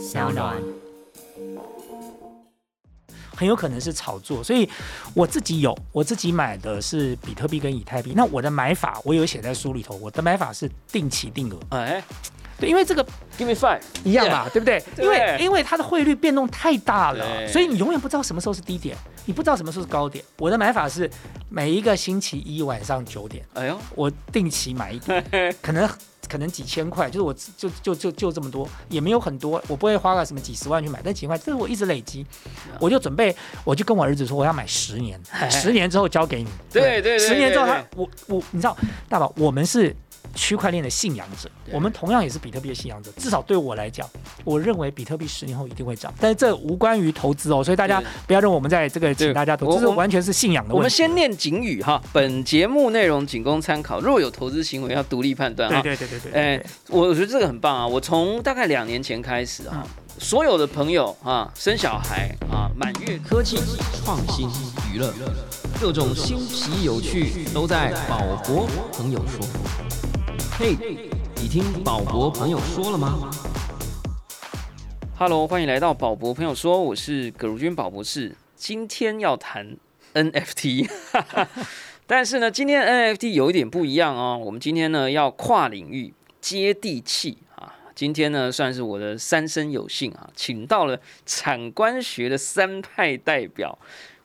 小暖。很有可能是炒作，所以我自己有，我自己买的是比特币跟以太币。那我的买法我有写在书里头，我的买法是定期定额。哎对，因为这个，Give me five，一样嘛，对不对？对因为因为它的汇率变动太大了，所以你永远不知道什么时候是低点，你不知道什么时候是高点。我的买法是每一个星期一晚上九点，哎呦，我定期买一点，可能可能几千块，就是我就就就就这么多，也没有很多，我不会花个什么几十万去买，但几千块，这是我一直累积，我就准备，我就跟我儿子说我要买十年，十年之后交给你，对对对十年之后他我我你知道大宝，我们是。区块链的信仰者，对我们同样也是比特币的信仰者。至少对我来讲，我认为比特币十年后一定会涨，但是这无关于投资哦，所以大家不要认为我们在这个请大家投，这是我我完全是信仰的我问题。们先念警语哈，本节目内容仅供参考，若有投资行为要独立判断哈。对对对对对，哎对，我我觉得这个很棒啊！我从大概两年前开始啊，所有的朋友啊，生小孩啊，满月科技、创新、娱乐，各种新奇有趣都在宝博朋友说。嘿，你听宝博朋友说了吗？Hello，欢迎来到宝博朋友说，我是葛如君宝博士。今天要谈 NFT，但是呢，今天 NFT 有一点不一样哦。我们今天呢要跨领域、接地气啊。今天呢算是我的三生有幸啊，请到了产官学的三派代表。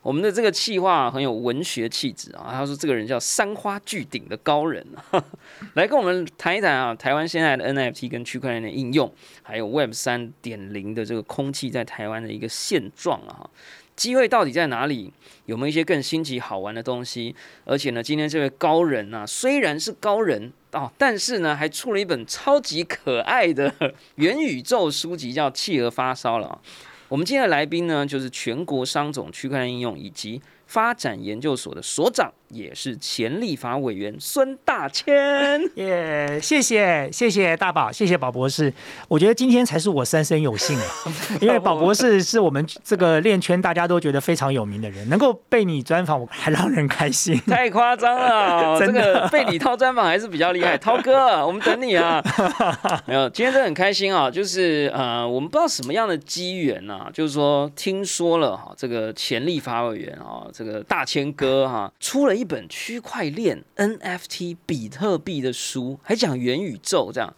我们的这个气话很有文学气质啊，他说这个人叫三花聚顶的高人，来跟我们谈一谈啊，台湾现在的 NFT 跟区块链的应用，还有 Web 三点零的这个空气在台湾的一个现状啊，机会到底在哪里？有没有一些更新奇好玩的东西？而且呢，今天这位高人啊，虽然是高人哦，但是呢，还出了一本超级可爱的元宇宙书籍，叫《企鹅发烧》了啊。我们今天的来宾呢，就是全国商总区块链应用以及发展研究所的所长，也是前立法委员孙大千。耶谢谢谢谢大宝，谢谢宝博士。我觉得今天才是我三生有幸啊，因为宝博士是我们这个链圈大家都觉得非常有名的人，能够被你专访，我还让人开心。太夸张了，这个被李涛专访还是比较厉害。涛哥，我们等你啊！没有，今天真的很开心啊，就是呃，我们不知道什么样的机缘啊，就是说听说了哈，这个前立法委员啊，这个大千哥哈、出了一本区块链 NFT 比特币的书，还讲元宇宙这样。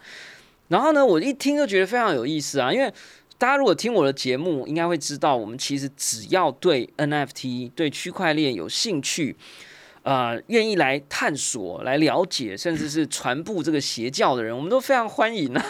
然后呢，我一听就觉得非常有意思啊，因为大家如果听我的节目，应该会知道，我们其实只要对 NFT、对区块链有兴趣，呃，愿意来探索、来了解，甚至是传播这个邪教的人，我们都非常欢迎啊。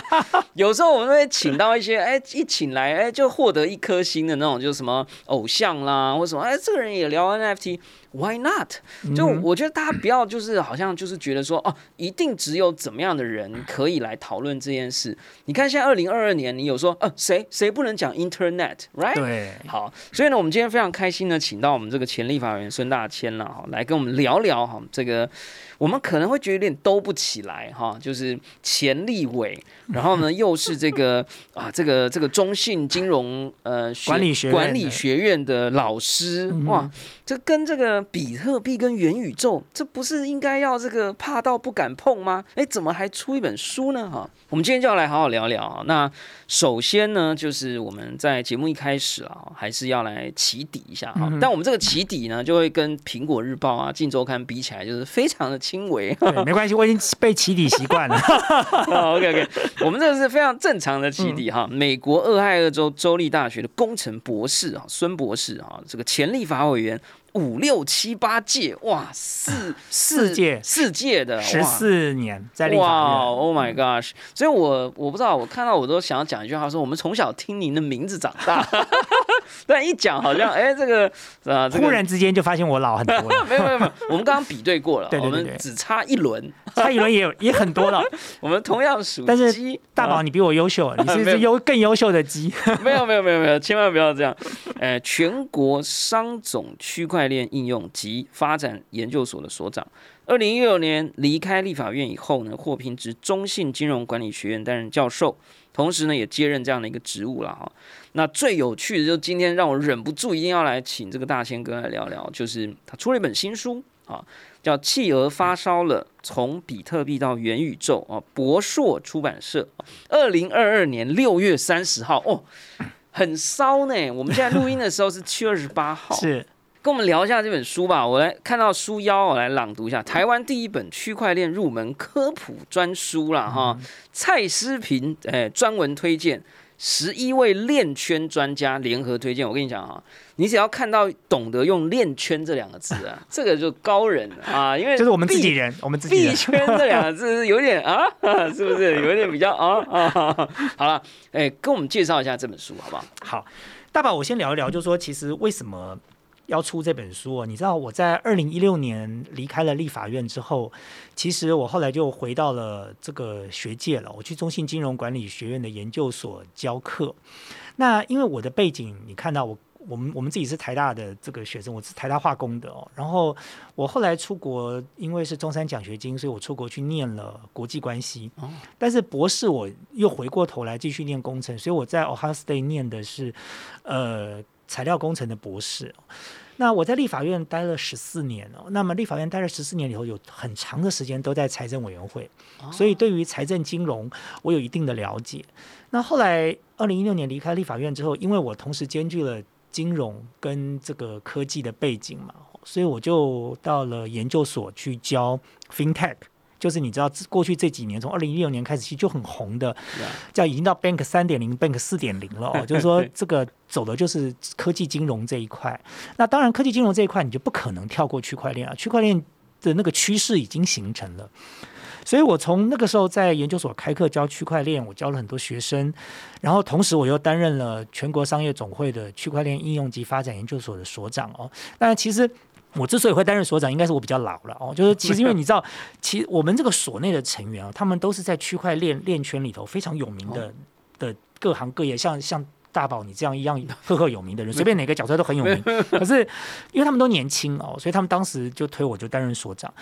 有时候我们会请到一些，哎，一请来，哎，就获得一颗星的那种，就是什么偶像啦，或什么，哎，这个人也聊 NFT。Why not？就我觉得大家不要就是好像就是觉得说哦，一定只有怎么样的人可以来讨论这件事。你看现在二零二二年，你有说呃谁谁不能讲 Internet，right？对，好，所以呢，我们今天非常开心呢请到我们这个前立法委员孙大千了哈，来来跟我们聊聊哈这个。我们可能会觉得有点兜不起来哈，就是前立委，然后呢又是这个啊这个这个中信金融呃管理学管理学院的老师哇，这跟这个比特币跟元宇宙，这不是应该要这个怕到不敢碰吗？哎，怎么还出一本书呢？哈，我们今天就要来好好聊聊啊。那首先呢，就是我们在节目一开始啊，还是要来起底一下哈。但我们这个起底呢，就会跟苹果日报啊、镜周刊比起来，就是非常的轻微。对，没关系，我已经被起底习惯了。OK OK，我们这个是非常正常的起底哈。美国俄亥俄州州立大学的工程博士啊，孙博士啊，这个前立法委员。五六七八届，哇，四 四届四届的，十四年在立哇法院，，Oh my gosh！所以我我不知道，我看到我都想要讲一句话，说我们从小听您的名字长大，但一讲好像哎，这个啊，这个忽然之间就发现我老很多了。没有没有没有，我们刚刚比对过了，对对对对我们只差一轮，差一轮也有也很多了，我们同样属但是鸡。大宝你比我优秀，你是没有是优更优秀的鸡。没有没有没有没有，千万不要这样。呃，全国商总区块链应用及发展研究所的所长，二零一六年离开立法院以后呢，获聘至中信金融管理学院担任教授，同时呢也接任这样的一个职务了哈。那最有趣的就今天让我忍不住一定要来请这个大仙哥来聊聊，就是他出了一本新书啊，叫《企鹅发烧了：从比特币到元宇宙》啊，博硕出版社，二零二二年六月三十号哦，很烧呢。我们现在录音的时候是七月二十八号，是跟我们聊一下这本书吧。我来看到书腰，我来朗读一下台湾第一本区块链入门科普专书啦。哈。蔡思平哎专文推荐。十一位链圈专家联合推荐，我跟你讲啊，你只要看到懂得用链圈这两个字啊，这个就高人啊，因为就是我们自己人，我们自己币圈这两个字是有点啊，是不是有点比较啊啊？好了，哎，跟我们介绍一下这本书好不好？好，大宝，我先聊一聊，就是说其实为什么。要出这本书，你知道我在二零一六年离开了立法院之后，其实我后来就回到了这个学界了。我去中信金融管理学院的研究所教课。那因为我的背景，你看到我我们我们自己是台大的这个学生，我是台大化工的哦。然后我后来出国，因为是中山奖学金，所以我出国去念了国际关系。哦。但是博士我又回过头来继续念工程，所以我在 Ohio State 念的是呃。材料工程的博士，那我在立法院待了十四年哦。那么立法院待了十四年以后，有很长的时间都在财政委员会，所以对于财政金融我有一定的了解。那后来二零一六年离开立法院之后，因为我同时兼具了金融跟这个科技的背景嘛，所以我就到了研究所去教 FinTech。就是你知道，过去这几年，从二零一六年开始，其实就很红的，叫已经到 Bank 三点零、Bank 四点零了哦。就是说，这个走的就是科技金融这一块。那当然，科技金融这一块，你就不可能跳过区块链啊。区块链的那个趋势已经形成了，所以我从那个时候在研究所开课教区块链，我教了很多学生，然后同时我又担任了全国商业总会的区块链应用及发展研究所的所长哦。那其实。我之所以会担任所长，应该是我比较老了哦。就是其实因为你知道，其实我们这个所内的成员啊，他们都是在区块链链圈里头非常有名的的各行各业，像像大宝你这样一样赫赫有名的人，随便哪个角色都很有名。可是因为他们都年轻哦，所以他们当时就推我就担任所长。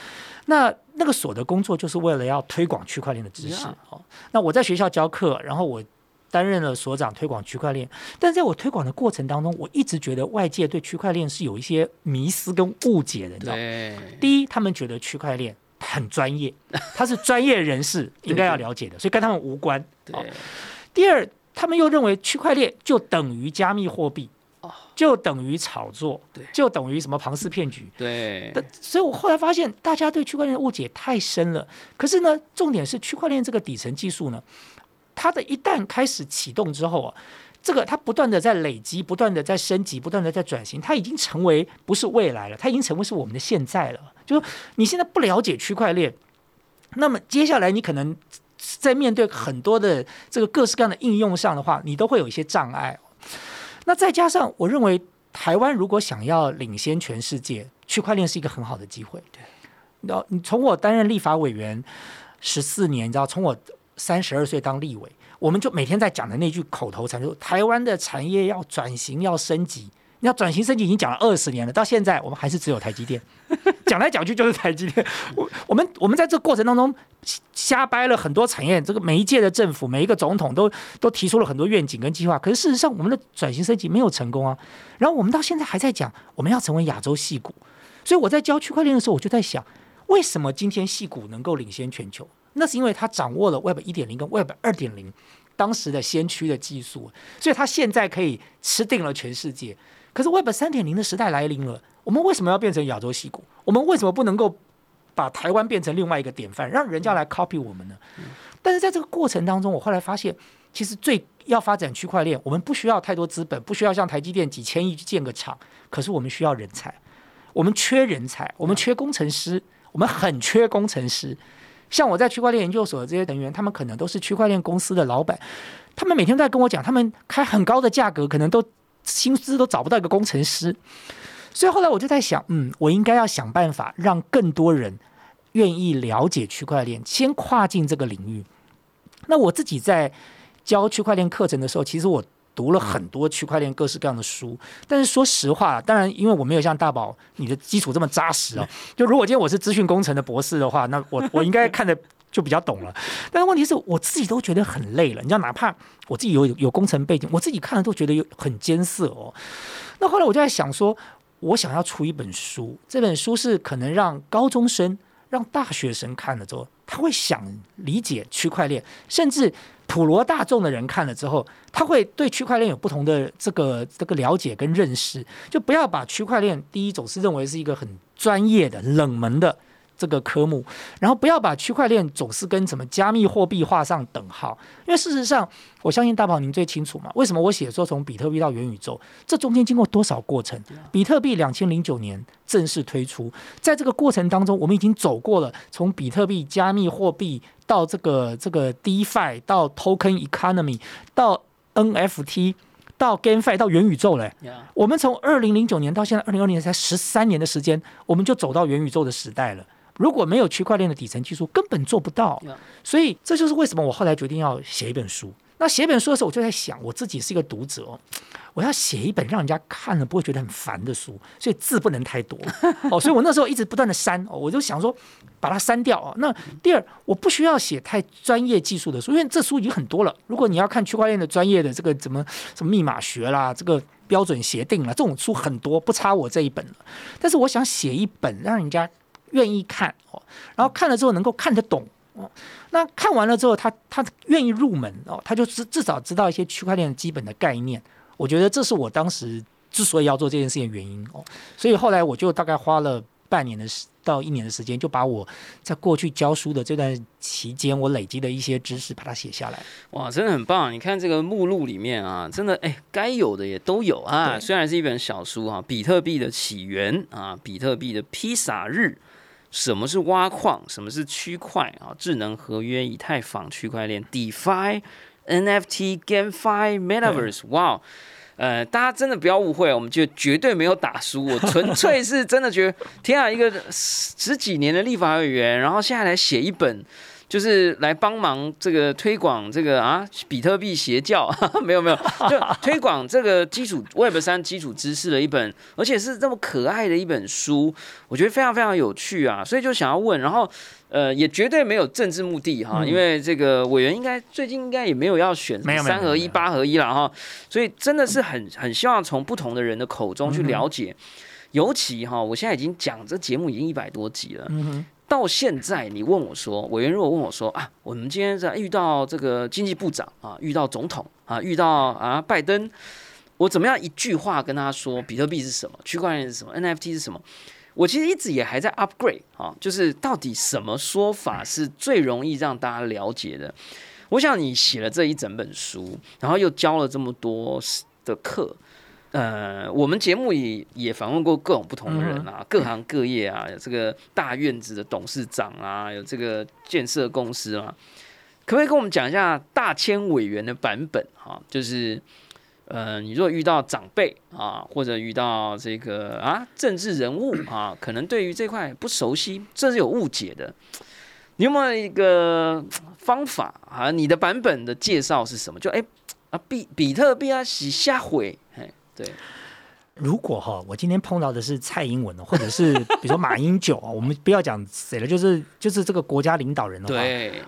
那那个所的工作就是为了要推广区块链的知识哦。那我在学校教课，然后我。担任了所长，推广区块链。但在我推广的过程当中，我一直觉得外界对区块链是有一些迷思跟误解的，你知道吗？第一，他们觉得区块链很专业，他是专业人士 应该要了解的，所以跟他们无关。对。第二，他们又认为区块链就等于加密货币，就等于炒作，对，就等于什么庞氏骗局，对。所以我后来发现，大家对区块链的误解太深了。可是呢，重点是区块链这个底层技术呢。它的一旦开始启动之后啊，这个它不断的在累积，不断的在升级，不断的在转型，它已经成为不是未来了，它已经成为是我们的现在了。就是你现在不了解区块链，那么接下来你可能在面对很多的这个各式各样的应用上的话，你都会有一些障碍。那再加上我认为台湾如果想要领先全世界，区块链是一个很好的机会。对，然后你从我担任立法委员十四年，你知道从我。三十二岁当立委，我们就每天在讲的那句口头禅，就台湾的产业要转型要升级，你要转型升级已经讲了二十年了，到现在我们还是只有台积电，讲来讲去就是台积电。我我们我们在这过程当中瞎掰了很多产业，这个每一届的政府每一个总统都都提出了很多愿景跟计划，可是事实上我们的转型升级没有成功啊。然后我们到现在还在讲我们要成为亚洲戏股，所以我在教区块链的时候，我就在想，为什么今天戏股能够领先全球？那是因为他掌握了 Web 一点零跟 Web 二点零当时的先驱的技术，所以他现在可以吃定了全世界。可是 Web 三点零的时代来临了，我们为什么要变成亚洲戏骨？我们为什么不能够把台湾变成另外一个典范，让人家来 copy 我们呢？但是在这个过程当中，我后来发现，其实最要发展区块链，我们不需要太多资本，不需要像台积电几千亿去建个厂，可是我们需要人才，我们缺人才，我们缺工程师，我们很缺工程师。像我在区块链研究所的这些人员，他们可能都是区块链公司的老板，他们每天都在跟我讲，他们开很高的价格，可能都薪资都找不到一个工程师。所以后来我就在想，嗯，我应该要想办法让更多人愿意了解区块链，先跨进这个领域。那我自己在教区块链课程的时候，其实我。读了很多区块链各式各样的书，但是说实话，当然因为我没有像大宝你的基础这么扎实哦。就如果今天我是资讯工程的博士的话，那我 我应该看的就比较懂了。但是问题是我自己都觉得很累了，你知道，哪怕我自己有有工程背景，我自己看了都觉得有很艰涩哦。那后来我就在想说，我想要出一本书，这本书是可能让高中生、让大学生看了之后，他会想理解区块链，甚至普罗大众的人看了之后，他会对区块链有不同的这个这个了解跟认识。就不要把区块链第一种是认为是一个很专业的、冷门的。这个科目，然后不要把区块链总是跟什么加密货币画上等号，因为事实上，我相信大宝您最清楚嘛。为什么我写说从比特币到元宇宙，这中间经过多少过程？比特币两千零九年正式推出，在这个过程当中，我们已经走过了从比特币加密货币到这个这个 DeFi 到 Token Economy 到 NFT 到 GameFi 到元宇宙嘞。我们从二零零九年到现在二零二零年才十三年的时间，我们就走到元宇宙的时代了。如果没有区块链的底层技术，根本做不到。所以这就是为什么我后来决定要写一本书。那写本书的时候，我就在想，我自己是一个读者，我要写一本让人家看了不会觉得很烦的书，所以字不能太多。哦，所以我那时候一直不断的删，哦，我就想说把它删掉。哦，那第二，我不需要写太专业技术的书，因为这书已经很多了。如果你要看区块链的专业的这个怎么什么密码学啦，这个标准协定啦，这种书很多，不差我这一本了。但是我想写一本让人家。愿意看哦，然后看了之后能够看得懂哦，那看完了之后，他他愿意入门哦，他就至至少知道一些区块链的基本的概念。我觉得这是我当时之所以要做这件事情的原因哦，所以后来我就大概花了半年的时到一年的时间，就把我在过去教书的这段期间我累积的一些知识把它写下来。哇，真的很棒！你看这个目录里面啊，真的哎，该有的也都有啊。虽然是一本小书啊，比特币的起源啊，比特币的披萨日。什么是挖矿？什么是区块啊？智能合约、以太坊、区块链、DeFi、NFT、GameFi、Metaverse，哇！呃，大家真的不要误会，我们就绝对没有打输，我纯粹是真的觉得，天啊，一个十几年的立法委员，然后现在来写一本。就是来帮忙这个推广这个啊，比特币邪教，没有没有，就推广这个基础 Web 三基础知识的一本，而且是这么可爱的一本书，我觉得非常非常有趣啊，所以就想要问，然后呃，也绝对没有政治目的哈，因为这个委员应该最近应该也没有要选三合一八合一了哈，所以真的是很很希望从不同的人的口中去了解，尤其哈，我现在已经讲这节目已经一百多集了。到现在，你问我说，委员如果问我说啊，我们今天在遇到这个经济部长啊，遇到总统啊，遇到啊拜登，我怎么样一句话跟他说，比特币是什么，区块链是什么，NFT 是什么？我其实一直也还在 upgrade 啊，就是到底什么说法是最容易让大家了解的？我想你写了这一整本书，然后又教了这么多的课。呃，我们节目也也访问过各种不同的人啊，各行各业啊，有这个大院子的董事长啊，有这个建设公司啊，可不可以跟我们讲一下大千委员的版本哈？就是，呃，你如果遇到长辈啊，或者遇到这个啊政治人物啊，可能对于这块不熟悉，这是有误解的，你有没有一个方法啊？你的版本的介绍是什么？就哎啊比比特币啊洗下回，嘿。对，如果哈，我今天碰到的是蔡英文或者是 比如说马英九啊，我们不要讲谁了，就是就是这个国家领导人的话，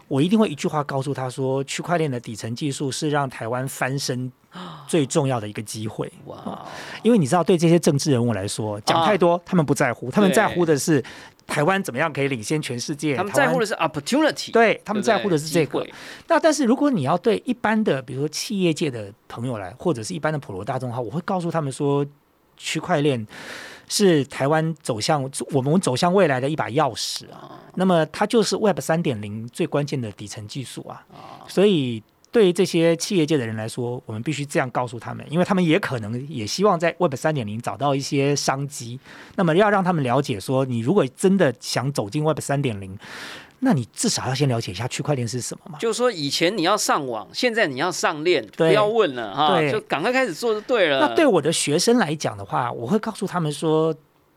我一定会一句话告诉他说，区块链的底层技术是让台湾翻身 最重要的一个机会。哇，因为你知道，对这些政治人物来说，讲太多他们不在乎，他们在乎的是台湾怎么样可以领先全世界。他们在乎的是 opportunity，对他们在乎的是这个。那但是如果你要对一般的，比如说企业界的朋友来，或者是一般的普罗大众的话，我会告诉他们说。区块链是台湾走向我们走向未来的一把钥匙啊，那么它就是 Web 三点零最关键的底层技术啊，所以对于这些企业界的人来说，我们必须这样告诉他们，因为他们也可能也希望在 Web 三点零找到一些商机，那么要让他们了解说，你如果真的想走进 Web 三点零。那你至少要先了解一下区块链是什么嘛？就是说，以前你要上网，现在你要上链，不要问了哈，就赶快开始做就对了。那对我的学生来讲的话，我会告诉他们说，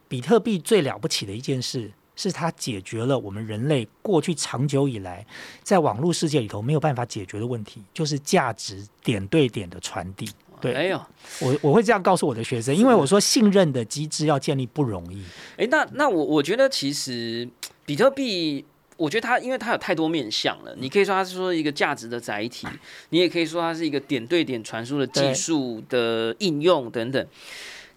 比特币最了不起的一件事，是它解决了我们人类过去长久以来在网络世界里头没有办法解决的问题，就是价值点对点的传递。对，哎呦，我我会这样告诉我的学生，因为我说信任的机制要建立不容易。哎，那那我我觉得其实比特币。我觉得它，因为它有太多面向了。你可以说它是说一个价值的载体，你也可以说它是一个点对点传输的技术的应用等等。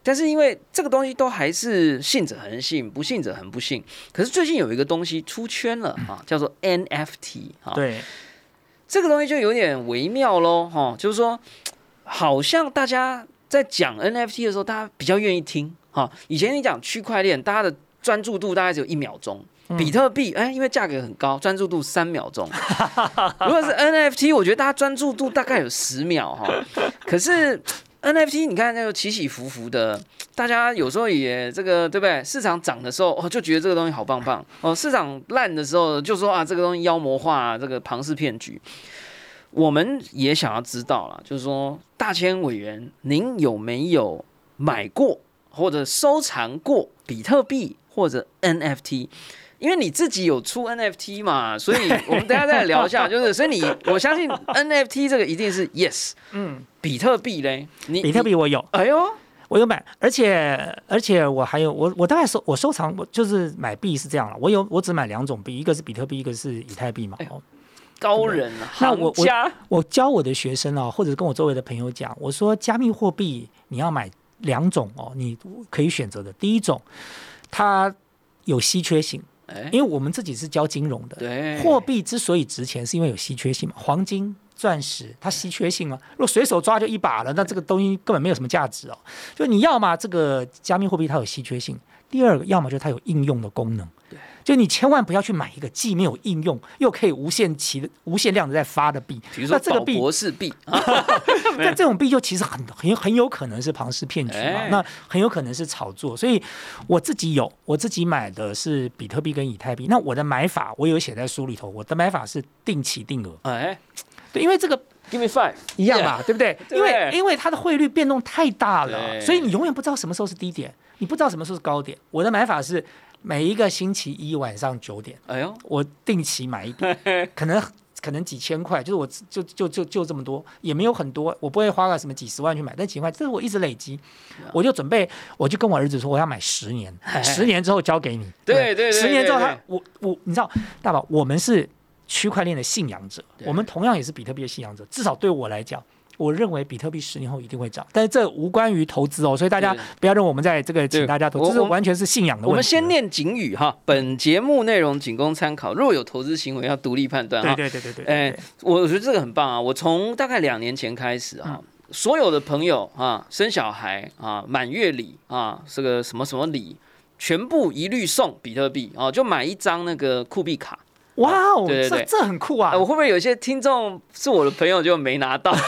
但是因为这个东西都还是信者恒信，不信者恒不信。可是最近有一个东西出圈了啊，叫做 NFT 啊。对，这个东西就有点微妙喽，哈，就是说，好像大家在讲 NFT 的时候，大家比较愿意听哈。以前你讲区块链，大家的专注度大概只有一秒钟。比特币，哎，因为价格很高，专注度三秒钟。如果是 NFT，我觉得大家专注度大概有十秒哈。可是 NFT，你看那个起起伏伏的，大家有时候也这个对不对？市场涨的时候哦，就觉得这个东西好棒棒哦；市场烂的时候，就说啊，这个东西妖魔化，这个庞氏骗局。我们也想要知道了，就是说，大千委员，您有没有买过或者收藏过比特币或者 NFT？因为你自己有出 NFT 嘛，所以我们等下再来聊一下。就是，所以你我相信 NFT 这个一定是 yes。嗯，比特币嘞，你比特币我有，哎呦，我有买，而且而且我还有我我大概收我收藏，我就是买币是这样了。我有我只买两种币，一个是比特币，一个是以太币嘛。高人啊，那我我我教我的学生啊，或者跟我周围的朋友讲，我说加密货币你要买两种哦，你可以选择的。第一种，它有稀缺性。因为我们自己是教金融的，对，货币之所以值钱，是因为有稀缺性嘛。黄金、钻石，它稀缺性啊。如果随手抓就一把了，那这个东西根本没有什么价值哦。就你要么这个加密货币它有稀缺性，第二个要么就是它有应用的功能。就你千万不要去买一个既没有应用又可以无限期的、无限量的在发的币，比如说这个币博士币。那这种币就其实很很很有可能是庞氏骗局嘛，那很有可能是炒作。所以我自己有，我自己买的是比特币跟以太币。那我的买法我有写在书里头，我的买法是定期定额。哎，对，因为这个 give me five 一样嘛，对不对？因为因为它的汇率变动太大了，所以你永远不知道什么时候是低点，你不知道什么时候是高点。我的买法是。每一个星期一晚上九点，哎呦，我定期买一点，可能可能几千块，就是我就就就就这么多，也没有很多，我不会花个什么几十万去买，但几千块，这是我一直累积，我就准备，我就跟我儿子说，我要买十年，十年之后交给你，对对，十年之后他，我我你知道，大宝，我们是区块链的信仰者，我们同样也是比特币的信仰者，至少对我来讲。我认为比特币十年后一定会涨，但是这无关于投资哦，所以大家不要认为我们在这个请大家投资，这是完全是信仰的问题。我们先念警语哈，本节目内容仅供参考，若有投资行为要独立判断。对对对对对。哎，我觉得这个很棒啊！我从大概两年前开始啊，所有的朋友啊，生小孩啊，满月礼啊，这个什么什么礼，全部一律送比特币啊，就买一张那个酷币卡。哇哦，这这很酷啊！我会不会有些听众是我的朋友就没拿到？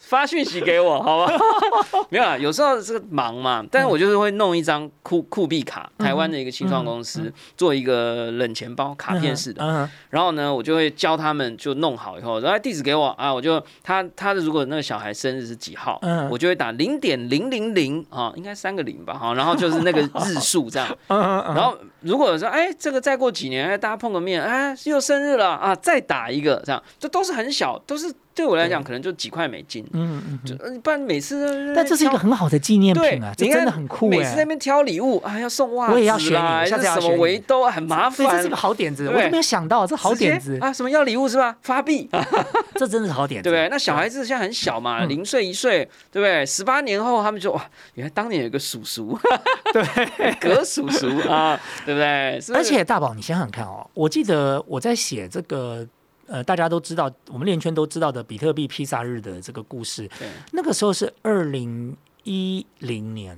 发讯息给我，好吧？没有啊，有时候是忙嘛，但是我就是会弄一张酷酷币卡，台湾的一个新创公司做一个冷钱包卡片式的，然后呢，我就会教他们就弄好以后，然后地址给我啊，我就他他的如果那个小孩生日是几号，我就会打零点零零零啊，应该三个零吧，哈，然后就是那个日数这样，然后如果说哎，这个再过几年，哎，大家碰个面，哎，又生日了啊，再打一个这样，这都是很小，都是。对我来讲，可能就几块美金，嗯嗯，就不然每次，但这是一个很好的纪念品啊，这真的很酷每次那边挑礼物啊，要送袜子，我也要学什么围兜很麻烦，这是个好点子，我都没有想到，这好点子啊！什么要礼物是吧？发币，这真的是好点子，对不对？那小孩子现在很小嘛，零岁一岁，对不对？十八年后他们就哇，原来当年有个叔叔，对，葛叔叔啊，对不对？而且大宝，你想想看哦，我记得我在写这个。呃，大家都知道，我们链圈都知道的比特币披萨日的这个故事，那个时候是二零。一零年，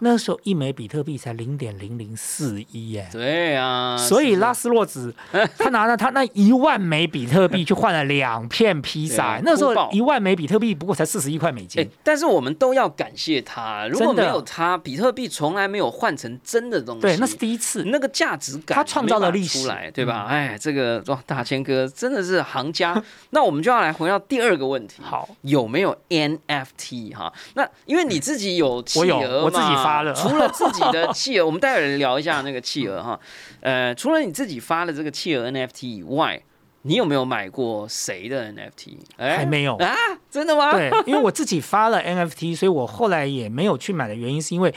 那时候一枚比特币才零点零零四一耶。对呀，所以拉斯洛子 他拿了他那一万枚比特币去换了两片披萨。那时候一万枚比特币不过才四十一块美金。但是我们都要感谢他，如果没有他，比特币从来没有换成真的东西。对，那是第一次，那个价值感他创造了历史，对吧？哎，这个哇，大千哥真的是行家。那我们就要来回到第二个问题，好，有没有 NFT 哈？那因为你。你自己有企鹅我自己发了。除了自己的企鹅，我们待会儿聊一下那个企鹅哈。呃，除了你自己发的这个企鹅 NFT 以外，你有没有买过谁的 NFT？哎还没有。啊，真的吗？对，因为我自己发了 NFT，所以我后来也没有去买的原因，是因为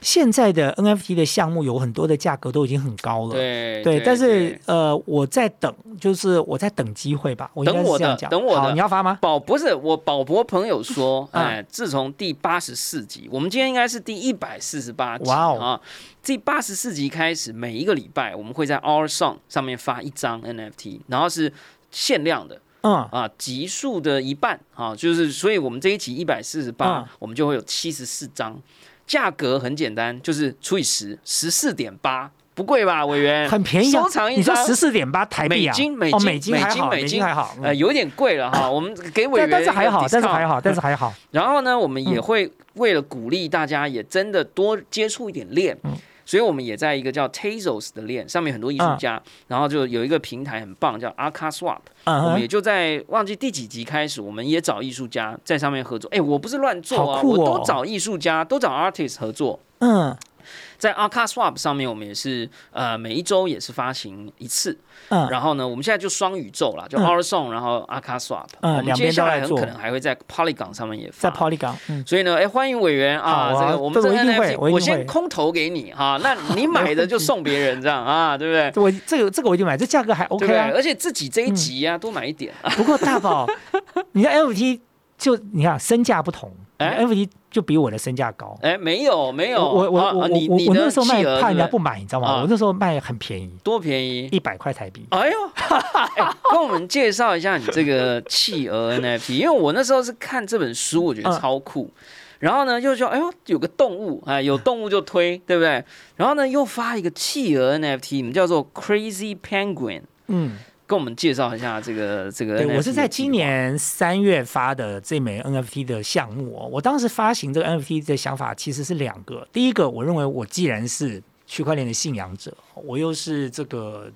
现在的 NFT 的项目有很多的价格都已经很高了。对对，但是呃，我在等，就是我在等机会吧，我应该等我的是这样讲。等我的好，你要发吗？宝不是我宝博朋友说，嗯 哎，自从第八十四集，我们今天应该是第一百四十八集哇哦啊。第八十四集开始，每一个礼拜我们会在 Our Song 上面发一张 NFT，然后是限量的嗯，啊，集数的一半啊，就是所以我们这一集一百四十八嗯，我们就会有七十四张，价格很简单，就是除以十，十四点八，不贵吧，委员？很便宜啊收藏。一你说张十四点八台币啊？美金美哦，金美金还好，美美金美金金还好。嗯呃，有点贵了哈，我们给委员但但是还好，但是还好，但是还好。然后呢，我们也会为了鼓励大家，也真的多接触一点链。嗯所以我们也在一个叫 Tazos 的链上面，很多艺术家，然后就有一个平台很棒，叫 Arca Swap。我们也就在忘记第几集开始，我们也找艺术家在上面合作。哎，我不是乱做啊，哦我都找艺术家，都找 artist 合作。嗯在 Arca Swap 上面，我们也是呃每一周也是发行一次。嗯，然后呢，我们现在就双宇宙了，就嗯 Our Song，然后 Arca Swap。嗯两边接下都来很可能还会在 Polygon 上面也发。在 Polygon，嗯，所以呢，哎，欢迎委员啊，啊这个我们这个这我先空投给你哈，那你买的就送别人这样 啊，对不对？我这个这个我一定买，这价格还 OK？啊。而且自己这一集啊，多买一点啊。不过大宝，你的 NFT 就你看身价不同哎，NFT 就比我的身价高。哎，没有没有，我我啊我我我那时候卖怕人家不买，你知道吗？啊我那时候卖很便宜，多便宜。一百块台币。哎呦，哎跟我们介绍一下你这个企鹅 NFT，因为我那时候是看这本书，我觉得嗯超酷。然后呢，又说，哎呦，有个动物，哎，有动物就推，对不对？然后呢，又发一个企鹅 NFT，你们叫做 Crazy Penguin，嗯，跟我们介绍一下这个这个我是在今年三月发的这枚 NFT 的项目哦。我当时发行这个 NFT 的想法其实是两个，第一个，我认为我既然是区块链的信仰者，我又是这个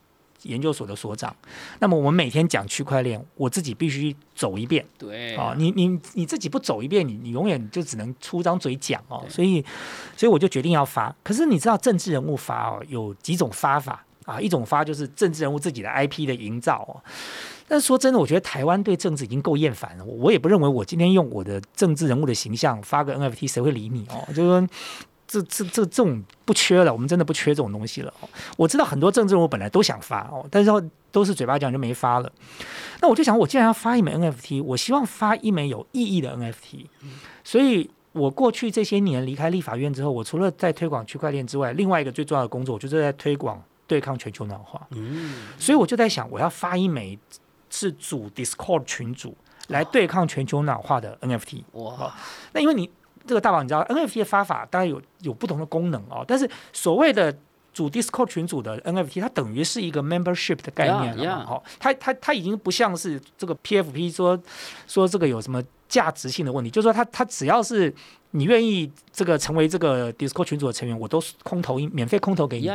研究所的所长，那么我们每天讲区块链，我自己必须走一遍。对哦，你你你自己不走一遍，你你永远就只能出张嘴讲哦，所以所以我就决定要发。可是你知道政治人物发哦有几种发法啊？一种发就是政治人物自己的 IP 的营造哦。但是说真的，我觉得台湾对政治已经够厌烦了。我也不认为我今天用我的政治人物的形象发个 NFT，谁会理你哦？就是说。这这这这种不缺了，我们真的不缺这种东西了哦。我知道很多政治人物本来都想发哦，但是都是嘴巴讲就没发了。那我就想，我既然要发一枚 NFT，我希望发一枚有意义的 NFT。所以，我过去这些年离开立法院之后，我除了在推广区块链之外，另外一个最重要的工作，我就是在推广对抗全球暖化。嗯，所以我就在想，我要发一枚是主 Discord 群组来对抗全球暖化的 NFT。哇，那因为你这个大宝，你知道 NFT 的发法当然有有不同的功能哦，但是所谓的主 Discord 群组的 NFT，它等于是一个 membership 的概念了 Yeah, yeah. 哦，它它它已经不像是这个 PFP 说说这个有什么价值性的问题，就是说它它只要是你愿意这个成为这个 Discord 群组的成员，我都是空投免费空投给你。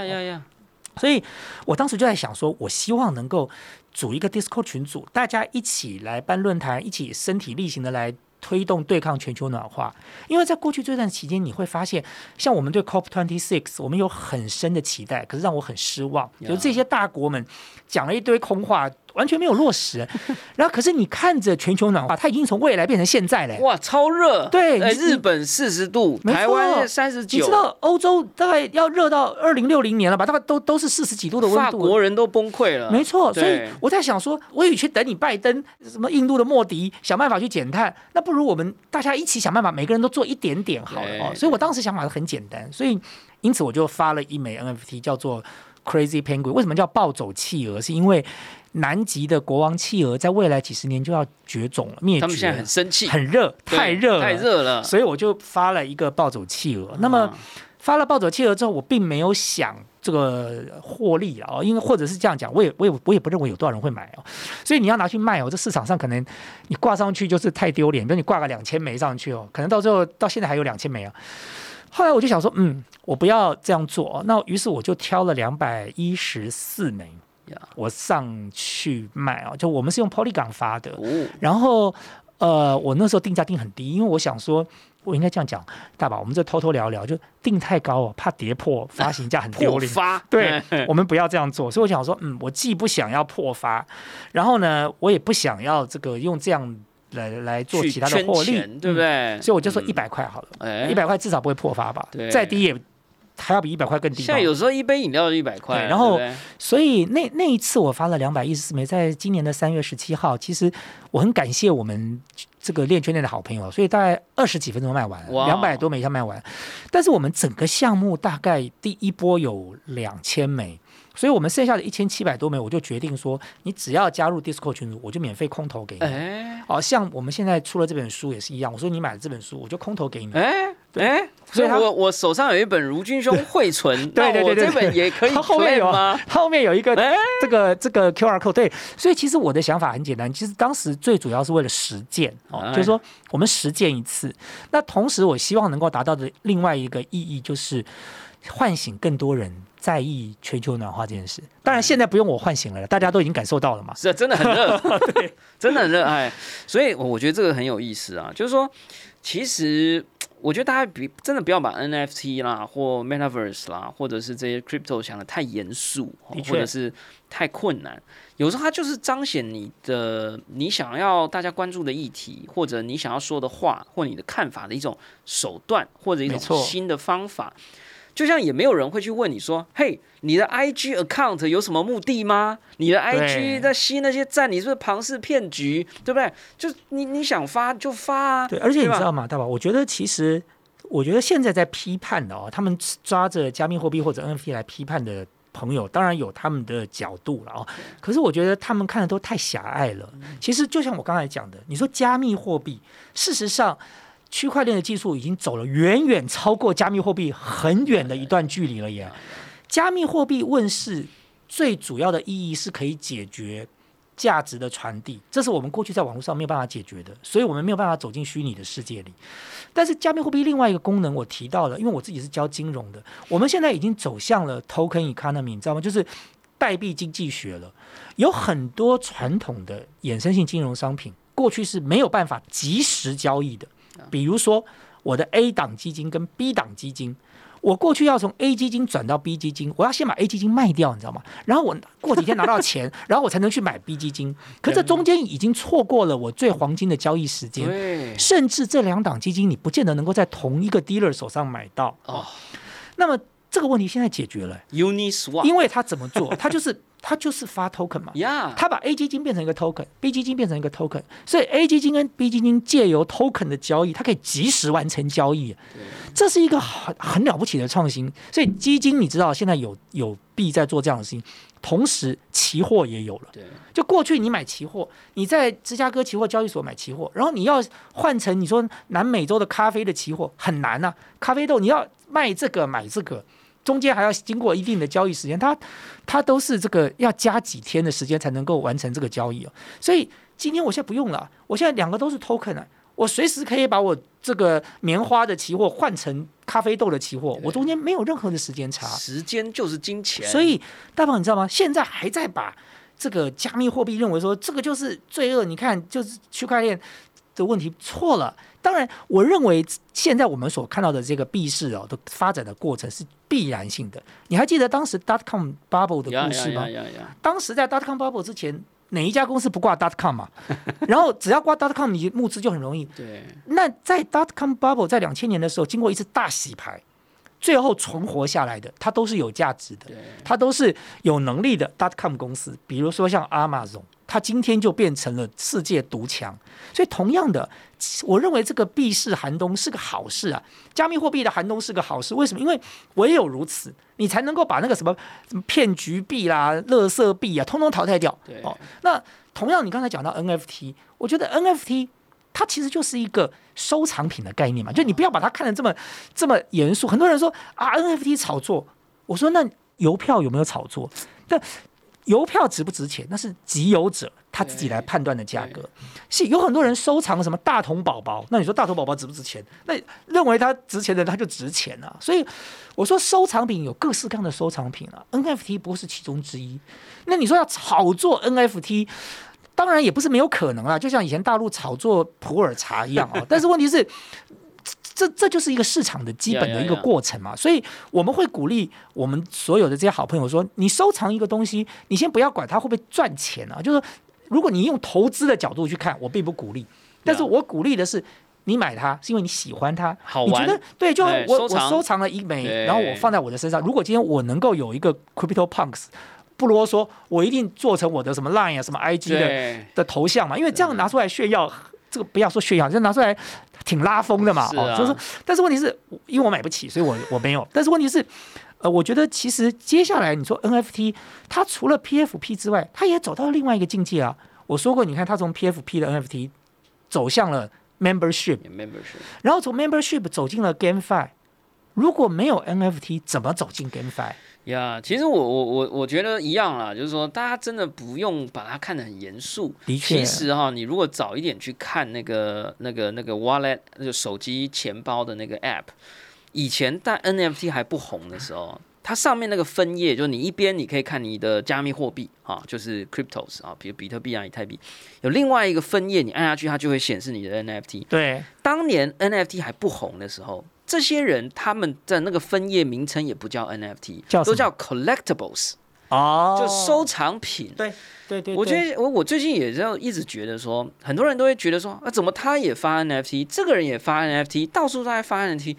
所以我当时就在想说，我希望能够组一个 Discord 群组，大家一起来办论坛，一起身体力行的来推动对抗全球暖化。因为在过去这段期间，你会发现，像我们对 COP Twenty Six，我们有很深的期待，可是让我很失望，就是这些大国们讲了一堆空话，完全没有落实。然后，可是你看着全球暖化，它已经从未来变成现在了。哇，超热！哎，对你日本四十度，台湾三十九你知，道欧洲大概要热到二零六零年了吧？大概都都是四十几度的温法度。国人都崩溃了。没错，所以我在想说，我与其等你拜登，什么印度的莫迪想办法去减碳，那不如我们大家一起想办法，每个人都做一点点好了哦。所以我当时想法是很简单，所以因此我就发了一枚 NFT，叫做 Crazy Penguin。为什么叫暴走企鹅？是因为南极的国王企鹅在未来几十年就要绝种了，灭绝了。他们现在很生气，很热，太热了，太热了。所以我就发了一个暴走企鹅。那么啊发了暴走企鹅之后，我并没有想这个获利啊，因为或者是这样讲，我也我也我也不认为有多少人会买哦，所以你要拿去卖哦，这市场上可能你挂上去就是太丢脸，比如你挂个两千枚上去哦，可能到最后到现在还有两千枚啊。后来我就想说，嗯，我不要这样做哦，那于是我就挑了两百一十四枚呀，我上去卖啊，就我们是用 Polygon 发的，哦，然后呃，我那时候定价定很低，因为我想说，我应该这样讲，大宝，我们这偷偷聊聊，就定太高哦，怕跌破发行价很丢 发，对，我们不要这样做。所以我想说，嗯，我既不想要破发，然后呢，我也不想要这个用这样来来做其他的获利，对不嗯？对？所以我就说嗯一百块好了，哎一百块至少不会破发吧对？再低也还要比一百块更低吧。现在有时候一杯饮料就一百块，然后所以那那一次我发了两百一十四枚，在今年的三月十七号，其实我很感谢我们这个链圈内的好朋友，所以大概二十几分钟卖完，两百多枚一下卖完。但是我们整个项目大概第一波有两千枚。所以我们剩下的一千七百多枚，我就决定说，你只要加入 Discord 群组，我就免费空投给你。哎哦，像我们现在出了这本书也是一样，我说你买了这本书，我就空投给你。哎哎，所以所以我我手上有一本如君兄汇存，对对对这本也可以它 后面有吗？后面有一个哎，这个这个 QR code，对，所以其实我的想法很简单，其实当时最主要是为了实践哦，哎就是说我们实践一次。那同时，我希望能够达到的另外一个意义就是唤醒更多人在意全球暖化这件事。当然，现在不用我唤醒了，大家都已经感受到了嘛。是啊真的很热，对，真的很热爱。所以我觉得这个很有意思啊，就是说，其实我觉得大家比真的不要把 NFT 啦或 Metaverse 啦，或者是这些 crypto 想的太严肃，或者是太困难。有时候它就是彰显你的你想要大家关注的议题，或者你想要说的话，或你的看法的一种手段，或者一种新的方法。就像也没有人会去问你说：“嘿，你的 IG account 有什么目的吗？你的 IG 在吸那些赞，你是不是庞氏骗局？对不对？就你你想发就发啊。对，而且你知道吗，大宝？我觉得其实，我觉得现在在批判的哦，他们抓着加密货币或者 NFT 来批判的朋友，当然有他们的角度了哦。可是我觉得他们看的都太狭隘了。其实就像我刚才讲的，你说加密货币，事实上。区块链的技术已经走了远远超过加密货币很远的一段距离了耶。加密货币问世最主要的意义是可以解决价值的传递，这是我们过去在网络上没有办法解决的，所以我们没有办法走进虚拟的世界里。但是加密货币另外一个功能我提到了，因为我自己是教金融的，我们现在已经走向了 token economy，你知道吗？就是代币经济学了。有很多传统的衍生性金融商品，过去是没有办法及时交易的，比如说我的 A 档基金跟 B 档基金。我过去要从 A 基金转到 B 基金，我要先把 A 基金卖掉，你知道吗？然后我过几天拿到钱，然后我才能去买 B 基金。可这中间已经错过了我最黄金的交易时间，对，甚至这两档基金你不见得能够在同一个 dealer 手上买到。哦那么这个问题现在解决了，，Uniswap 因为他怎么做？他就是他就是发 token 嘛。呀，他把 A 基金变成一个 token，B 基金变成一个 token，所以 A 基金跟 B 基金借由 token 的交易，它可以及时完成交易，这是一个很很了不起的创新。所以基金你知道现在有有币在做这样的事情，同时期货也有了。对，就过去你买期货，你在芝加哥期货交易所买期货，然后你要换成你说南美洲的咖啡的期货很难呐、咖啡豆你要卖这个买这个，中间还要经过一定的交易时间，它它都是这个要加几天的时间才能够完成这个交易哦。所以今天我现在不用了，我现在两个都是 token 啊，我随时可以把我这个棉花的期货换成咖啡豆的期货，我中间没有任何的时间差。时间就是金钱，所以大鹏，你知道吗？现在还在把这个加密货币认为说这个就是罪恶，你看就是区块链的问题错了。当然，我认为现在我们所看到的这个币市哦的发展的过程是必然性的。你还记得当时 dot com bubble 的故事吗当时在 dot com bubble 之前，哪一家公司不挂 dot com 嘛？然后只要挂 dot com，你募资就很容易。对，那在 dot com bubble 在两千年的时候，经过一次大洗牌，最后存活下来的，它都是有价值的，它都是有能力的 dot com 公司。比如说像 Amazon，它今天就变成了世界独强。所以同样的，我认为这个币市寒冬是个好事啊，加密货币的寒冬是个好事。为什么？因为唯有如此，你才能够把那个什么什么骗局币啦、垃圾币啊，通通淘汰掉。对哦，那同样，你刚才讲到 NFT，我觉得 NFT 它其实就是一个收藏品的概念嘛，就你不要把它看得这么这么严肃。很多人说啊，NFT 炒作，我说那邮票有没有炒作？但邮票值不值钱，那是集邮者他自己来判断的价格。是有很多人收藏什么大童宝宝，那你说大童宝宝值不值钱？那认为它值钱的人他就值钱啊。所以我说收藏品有各式各样的收藏品啊，NFT 不是其中之一。那你说要炒作 NFT？当然也不是没有可能啊，就像以前大陆炒作普洱茶一样啊。但是问题是，这这就是一个市场的基本的一个 Yeah, yeah, yeah. 过程嘛。所以我们会鼓励我们所有的这些好朋友说，你收藏一个东西，你先不要管它会不会赚钱啊，就是说如果你用投资的角度去看，我并不鼓励，但是我鼓励的是。你买它是因为你喜欢它，好玩你觉得对？就哎我收我收藏了一枚，然后我放在我的身上。如果今天我能够有一个 Crypto Punks，不啰嗦，我一定做成我的什么 Line 啊、什么 IG 的，的头像嘛，因为这样拿出来炫耀，这个不要说炫耀，就拿出来挺拉风的嘛。是啊哦，就是，但是问题是，因为我买不起，所以我我没有。但是问题是，呃，我觉得其实接下来你说 NFT，它除了 PFP 之外，它也走到另外一个境界啊。我说过，你看它从 PFP 的 NFT 走向了 Membership，membership，然后从 Membership 走进了 GameFi。如果没有 NFT，怎么走进 GameFi？呀其实我我我我觉得一样啦，就是说大家真的不用把它看得很严肃。的确其实哈，你如果早一点去看那个那个那个 wallet，那个手机钱包的那个 app，以前在 NFT 还不红的时候，它上面那个分页，就是你一边你可以看你的加密货币啊，就是 cryptos 啊，比如比特币啊、以太币，有另外一个分页，你按下去，它就会显示你的 NFT。对，当年 NFT 还不红的时候，这些人他们的那个分页名称也不叫 NFT，叫都叫 collectibles，哦就收藏品。对对对，我觉对得我我最近也就一直觉得说，很多人都会觉得说，啊，怎么他也发 NFT，这个人也发 NFT，到处都在发 NFT。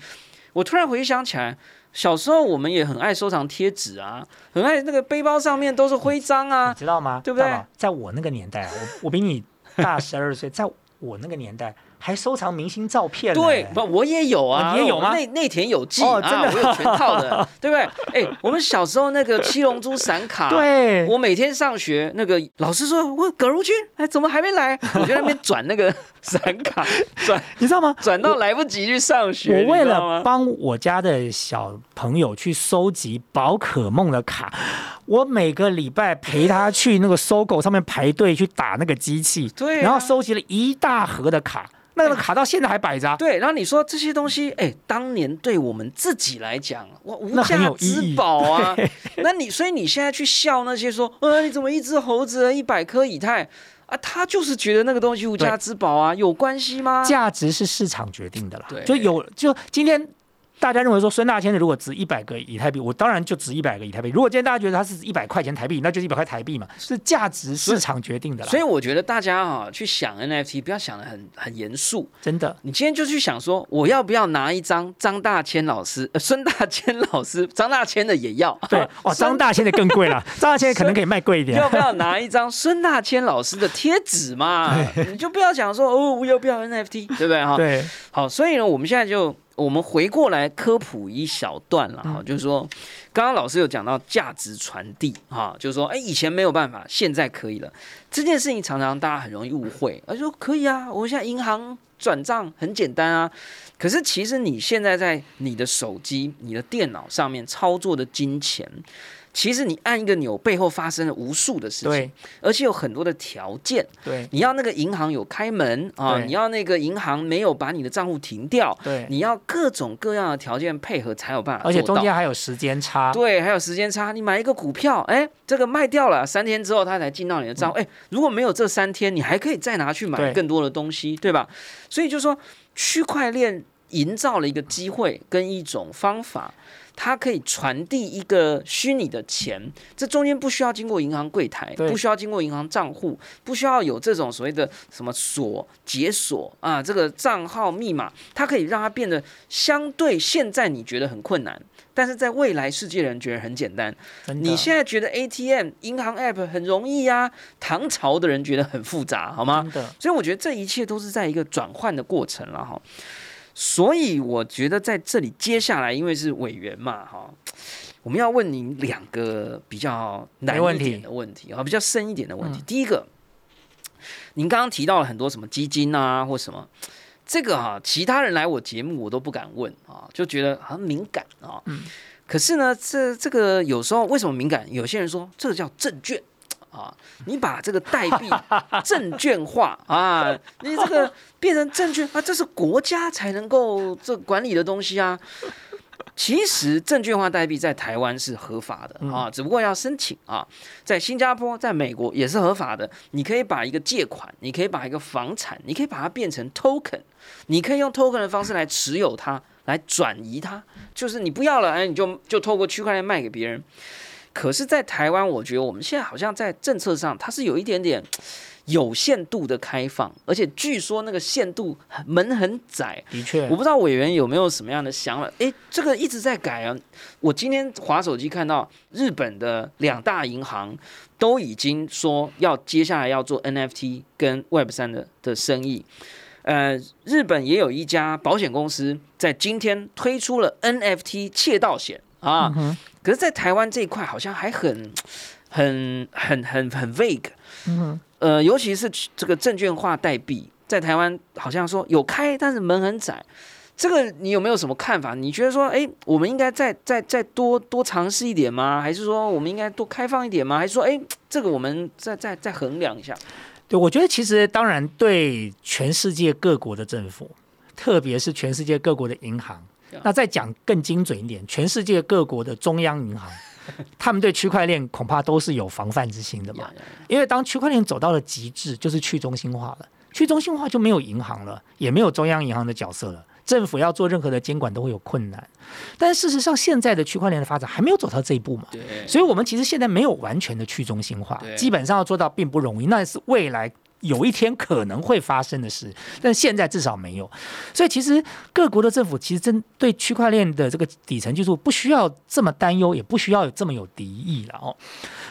我突然回想起来，小时候我们也很爱收藏贴纸啊，很爱那个背包上面都是徽章你啊。知道吗？对不对在我那个年代啊，我我比你大十二岁，在我那个年代还收藏明星照片呢。对，不，我也有啊，哦你也有吗我内内田有纪、哦真的啊，我有全套的，对不对？哎，我们小时候那个 七龙珠闪卡，对，我每天上学，那个老师说，我葛如君，哎，怎么还没来？我就在那边转那个闪卡，转你知道吗？转到来不及去上学。我为了帮我家的小朋友去收集宝可梦的卡，我每个礼拜陪他去那个搜狗上面排队去打那个机器，对啊然后收集了一大盒的卡，那个卡到现在还摆着啊。对，然后你说这些东西，哎，当年对我们自己来讲，哇，无价之宝啊。那你所以你现在去笑那些说，呃，你怎么一只猴子一百颗以太啊？他就是觉得那个东西无价之宝啊，有关系吗？价值是市场决定的啦对，就有就今天。大家认为说孙大千的如果值一百个以太币，我当然就值一百个以太币。如果今天大家觉得它是一百块钱台币，那就是一百块台币嘛，是价值市场决定的啦。所以我觉得大家哈、去想 NFT，不要想的很很严肃。真的，你今天就去想说，我要不要拿一张张大千老师、呃、孙大千老师、张大千的也要？对哦，张大千的更贵了，张大千可能可以卖贵一点要。不要拿一张孙大千老师的贴纸嘛？你就不要讲说哦，我要不要 NFT，对不对哈？对，好，所以呢，我们现在就我们回过来科普一小段了哈，就是说，刚刚老师有讲到价值传递哈，就是说，哎，以前没有办法，现在可以了。这件事情常常大家很容易误会，而说可以啊，我现在银行转账很简单啊。可是其实你现在在你的手机、你的电脑上面操作的金钱。其实你按一个钮，背后发生了无数的事情，而且有很多的条件。对，你要那个银行有开门啊，你要那个银行没有把你的账户停掉，对，你要各种各样的条件配合才有办法而且中间还有时间差。对，还有时间差。你买一个股票，哎，这个卖掉了，三天之后它才进到你的账户。哎、如果没有这三天，你还可以再拿去买更多的东西，对吧？所以就说区块链营造了一个机会跟一种方法。它可以传递一个虚拟的钱，这中间不需要经过银行柜台，不需要经过银行账户，不需要有这种所谓的什么锁、解锁啊，这个账号密码，它可以让它变得相对现在你觉得很困难，但是在未来世界人觉得很简单。你现在觉得 ATM 银行 App 很容易啊，唐朝的人觉得很复杂，好吗？所以我觉得这一切都是在一个转换的过程了哈。所以我觉得在这里接下来，因为是委员嘛哈，我们要问您两个比较难一点的问题啊，比较深一点的问题。嗯第一个，您刚刚提到了很多什么基金啊或什么。这个哈、其他人来我节目我都不敢问啊，就觉得很敏感啊。嗯可是呢，这这个有时候为什么敏感？有些人说这个叫证券啊，你把这个代币证券化啊，你这个变成证券啊，这是国家才能够这管理的东西啊。其实证券化代币在台湾是合法的啊，只不过要申请啊。在新加坡、在美国也是合法的。你可以把一个借款，你可以把一个房产，你可以把它变成 token，你可以用 token 的方式来持有它，来转移它。就是你不要了，哎，你就就透过区块链卖给别人。可是，在台湾，我觉得我们现在好像在政策上，它是有一点点。有限度的开放，而且据说那个限度门很窄。的确，我不知道委员有没有什么样的想法。诶，这个一直在改啊。我今天划手机看到日本的两大银行都已经说要接下来要做 NFT 跟 Web 三的的生意。呃，日本也有一家保险公司在今天推出了 NFT 窃盗险啊。可是，在台湾这一块好像还很、很、很、很、很 vague。嗯呃，尤其是这个证券化代币，在台湾好像说有开，但是门很窄。这个你有没有什么看法？你觉得说，哎，我们应该再再再多多尝试一点吗？还是说我们应该多开放一点吗？还是说，哎，这个我们再再再衡量一下？对，我觉得其实当然对全世界各国的政府，特别是全世界各国的银行，那再讲更精准一点，全世界各国的中央银行。他们对区块链恐怕都是有防范之心的嘛，因为当区块链走到了极致，就是去中心化了，去中心化就没有银行了，也没有中央银行的角色了，政府要做任何的监管都会有困难。但事实上，现在的区块链的发展还没有走到这一步嘛，所以我们其实现在没有完全的去中心化，基本上要做到并不容易，那是未来。有一天可能会发生的事，但现在至少没有。所以其实各国的政府其实针对区块链的这个底层技术不需要这么担忧，也不需要有这么有敌意了哦。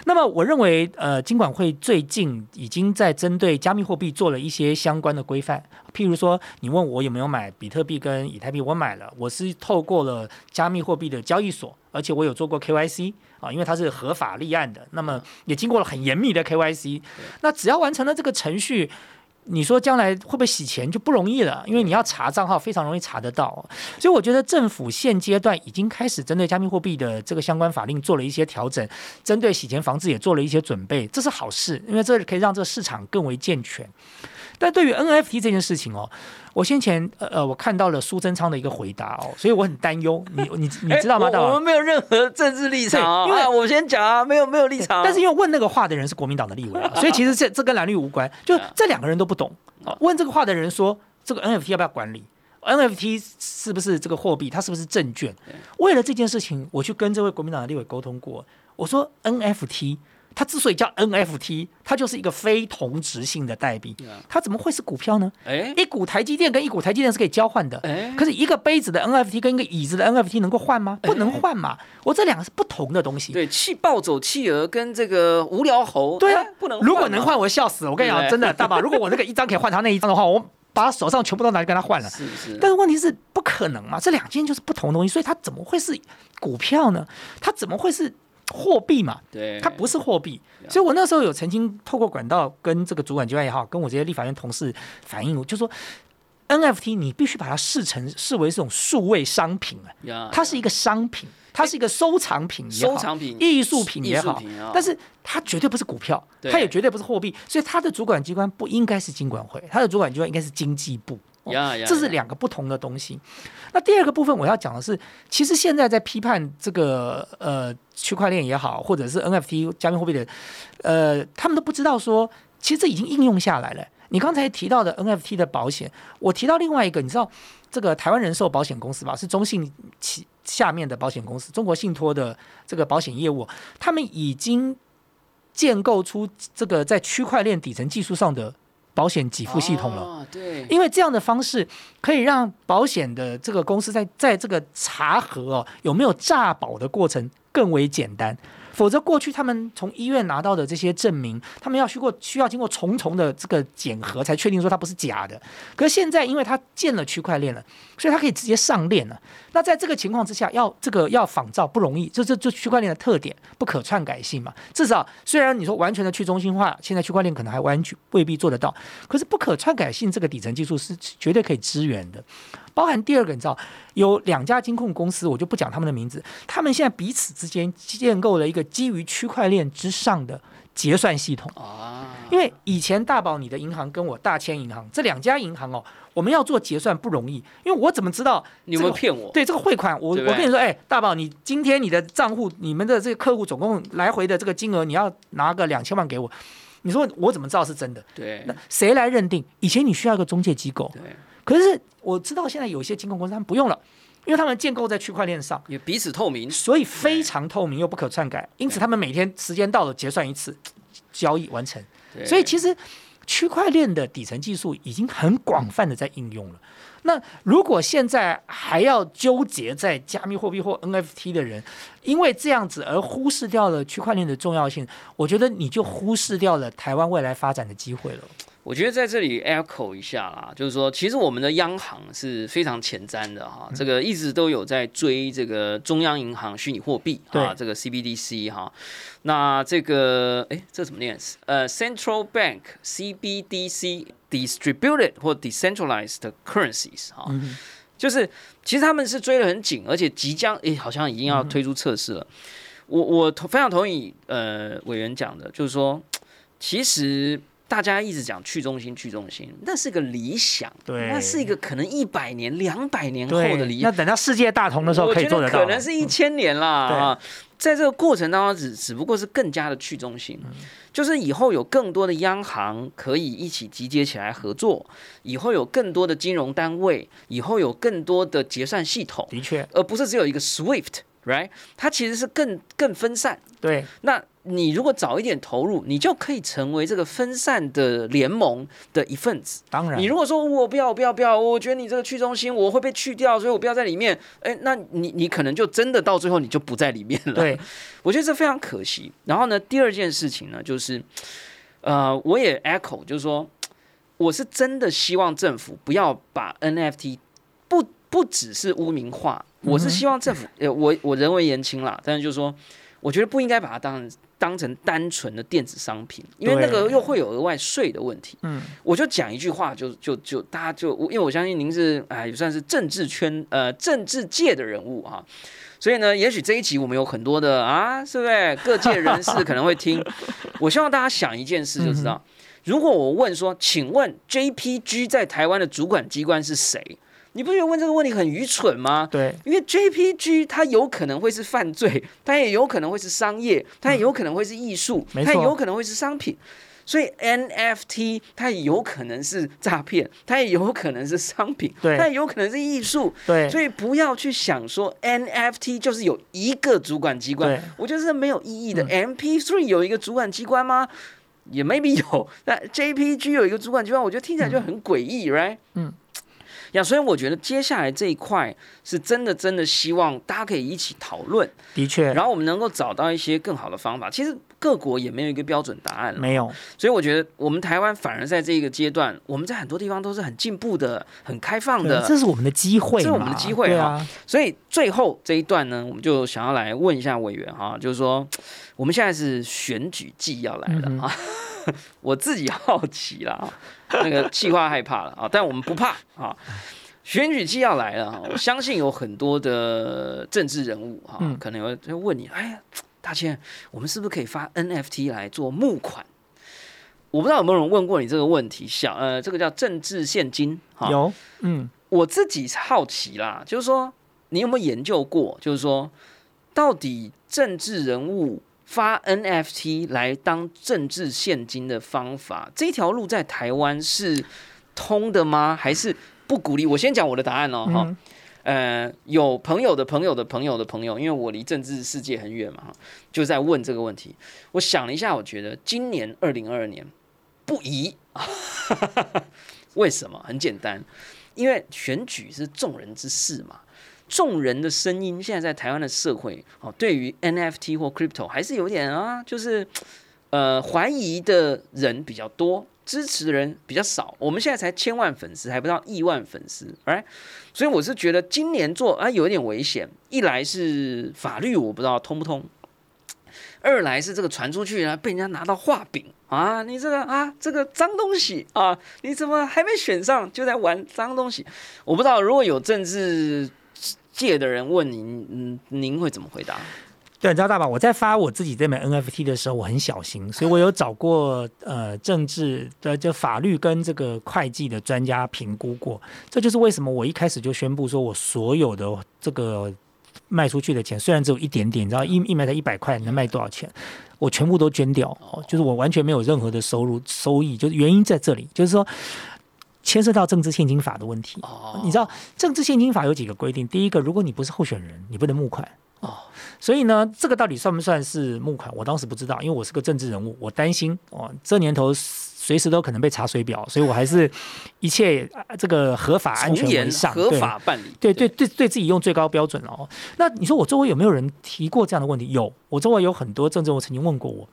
那么我认为，呃，金管会最近已经在针对加密货币做了一些相关的规范。譬如说，你问我有没有买比特币跟以太币，我买了，我是透过了加密货币的交易所，而且我有做过 KYC 啊，因为它是合法立案的，那么也经过了很严密的 KYC。那只要完成了这个程序。你说将来会不会洗钱就不容易了？因为你要查账号非常容易查得到，所以我觉得政府现阶段已经开始针对加密货币的这个相关法令做了一些调整，针对洗钱防治也做了一些准备，这是好事，因为这可以让这个市场更为健全。但对于 NFT 这件事情哦，我先前呃呃，我看到了苏贞昌的一个回答哦，所以我很担忧。你 你你知道吗？我们没有任何政治立场，因为我先讲啊，没有没有立场。但是因为问那个话的人是国民党的立委，所以其实这这跟蓝绿无关，就这两个人都不懂。问这个话的人说，这个 NFT 要不要管理？NFT 是不是这个货币？它是不是证券？为了这件事情，我去跟这位国民党的立委沟通过，我说 NFT。它之所以叫 NFT，它就是一个非同质性的代币，它怎么会是股票呢？哎，一股台积电跟一股台积电是可以交换的，哎，可是一个杯子的 NFT 跟一个椅子的 NFT 能够换吗？不能换嘛，我这两个是不同的东西。对，气暴走企鹅跟这个无聊猴，对啊，不能。如果能换，我笑死了。我跟你讲，真的大宝，如果我那个一张可以换他那一张的话，我把他手上全部都拿去跟他换了。是是。但是问题是不可能嘛，这两件就是不同的东西，所以它怎么会是股票呢？它怎么会是？货币嘛，对，它不是货币，所以我那时候有曾经透过管道跟这个主管机关也好，跟我这些立法院同事反映，就说 NFT 你必须把它视成视为这种数位商品啊，它是一个商品，它是一个收藏品也好，收藏品、艺术品也好，但是它绝对不是股票，它也绝对不是货币，所以它的主管机关不应该是金管会，它的主管机关应该是经济部。这是两个不同的东西。那第二个部分我要讲的是，其实现在在批判这个呃区块链也好，或者是 NFT 加密货币的，呃，他们都不知道说，其实这已经应用下来了。你刚才提到的 NFT 的保险，我提到另外一个，你知道这个台湾人寿保险公司吧？是中信旗下面的保险公司，中国信托的这个保险业务，他们已经建构出这个在区块链底层技术上的。保险给付系统了，对，因为这样的方式可以让保险的这个公司在在这个查核哦有没有诈保的过程更为简单。否则，过去他们从医院拿到的这些证明，他们要去过需要经过重重的这个检核，才确定说它不是假的。可是现在，因为它建了区块链了，所以它可以直接上链了。那在这个情况之下，要这个要仿造不容易，这这就区块链的特点，不可篡改性嘛。至少虽然你说完全的去中心化，现在区块链可能还完全未必做得到，可是不可篡改性这个底层技术是绝对可以支援的。包含第二个，你知道有两家金控公司，我就不讲他们的名字。他们现在彼此之间建构了一个基于区块链之上的结算系统。啊，因为以前大宝你的银行跟我大千银行这两家银行哦，我们要做结算不容易，因为我怎么知道你有没有这个骗我？对这个汇款，我我跟你说，哎，大宝，你今天你的账户，你们的这个客户总共来回的这个金额，你要拿个两千万给我，你说我怎么知道是真的？对那谁来认定？以前你需要一个中介机构，对，可是我知道现在有一些金控公司他们不用了，因为他们建构在区块链上，也彼此透明。所以非常透明又不可篡改，因此他们每天时间到了结算一次，交易完成。所以其实区块链的底层技术已经很广泛的在应用了。那如果现在还要纠结在加密货币或 NFT 的人，因为这样子而忽视掉了区块链的重要性，我觉得你就忽视掉了台湾未来发展的机会了。我觉得在这里 echo 一下啦，就是说，其实我们的央行是非常前瞻的哈，这个一直都有在追这个中央银行虚拟货币啊，对这个 CBDC 哈。那这个哎，这怎么念？呃，Central Bank CBDC Distributed 或 Decentralized Currencies 哈，嗯，就是其实他们是追得很紧，而且即将诶，好像已经要推出测试了。我我同非常同意呃委员讲的，就是说，其实大家一直讲去中心去中心，那是个理想，对那是一个可能一百年、两百年后的理，想那。等到世界大同的时候可以做得到。可能是一千年啦在这个过程当中只只不过是更加的去中心，嗯就是以后有更多的央行可以一起集结起来合作，以后有更多的金融单位，以后有更多的结算系统，的确，而不是只有一个 SWIFT，right？它其实是更更分散。对那你如果早一点投入，你就可以成为这个分散的联盟的一份子。当然你如果说我不要不要不要，我觉得你这个去中心我会被去掉，所以我不要在里面。哎，那你你可能就真的到最后你就不在里面了。对，我觉得这非常可惜。然后呢，第二件事情呢，就是呃，我也 echo，就是说，我是真的希望政府不要把 NFT 不不只是污名化，我是希望政府呃，我我人为言轻啦，但是就是说，我觉得不应该把它当成当成单纯的电子商品，因为那个又会有额外税的问题。嗯，我就讲一句话，就就就大家就，因为我相信您是哎，也算是政治圈呃政治界的人物哈、所以呢，也许这一集我们有很多的啊，是不是各界人士可能会听？我希望大家想一件事，就知道，如果我问说，请问 JPG 在台湾的主管机关是谁？你不觉得问这个问题很愚蠢吗？对，因为 JPG 它有可能会是犯罪，它也有可能会是商业，它也有可能会是艺术，它也有可能会是商品。所以 NFT 它也有可能是诈骗，它也有可能是商品，它也有可能是艺术。对，所以不要去想说 NFT 就是有一个主管机关，我觉得是没有意义的。嗯 MP3 有一个主管机关吗？也 maybe 有，那 JPG 有一个主管机关，我觉得听起来就很诡异、r i g h t 嗯。呀，所以我觉得接下来这一块是真的，真的希望大家可以一起讨论，的确然后我们能够找到一些更好的方法。其实各国也没有一个标准答案，没有，所以我觉得我们台湾反而在这个阶段，我们在很多地方都是很进步的、很开放的。这是我们的机会，这是我们的机会哈啊，所以最后这一段呢，我们就想要来问一下委员哈，就是说我们现在是选举季要来了嗯啊，我自己好奇啦，啊那个气话害怕了啊，但我们不怕啊。选举季要来了哈，我相信有很多的政治人物哈，嗯可能有会问你，哎呀，大千，我们是不是可以发 NFT 来做募款？我不知道有没有人问过你这个问题，小呃，这个叫政治现金哈，有，嗯，我自己好奇啦，就是说你有没有研究过，就是说到底政治人物发 NFT 来当政治现金的方法，这条路在台湾是通的吗？还是不鼓励？我先讲我的答案哦，哈、嗯呃，有朋友的朋友的朋友的朋友，因为我离政治世界很远嘛，哈，就在问这个问题。我想了一下，我觉得今年二零二二年不宜，为什么？很简单，因为选举是众人之事嘛。众人的声音，现在在台湾的社会，哦，对于 NFT 或 crypto 还是有点啊，就是呃怀疑的人比较多，支持的人比较少。我们现在才千万粉丝，还不到亿万粉丝，right？所以我是觉得今年做啊有一点危险。一来是法律我不知道通不通，二来是这个传出去啊被人家拿到画饼啊，你这个啊这个脏东西啊，你怎么还没选上就在玩脏东西？我不知道如果有政治界的人问您，嗯，您会怎么回答？对，你知道大宝，我在发我自己这本 NFT 的时候，我很小心，所以我有找过呃政治的、就法律跟这个会计的专家评估过。这就是为什么我一开始就宣布说，我所有的这个卖出去的钱，虽然只有一点点，你知道一一枚才一百块，能卖多少钱？我全部都捐掉，哦，就是我完全没有任何的收入收益，就是原因在这里，就是说牵涉到政治现金法的问题。哦你知道政治现金法有几个规定？第一个，如果你不是候选人，你不能募款。哦，所以呢，这个到底算不算是募款？我当时不知道，因为我是个政治人物，我担心哦，这年头随时都可能被查水表，所以我还是一切呃这个合法安全为上，合法办理。对对对，对自己用最高标准哦。那你说我周围有没有人提过这样的问题？有，我周围有很多政治人物曾经问过我。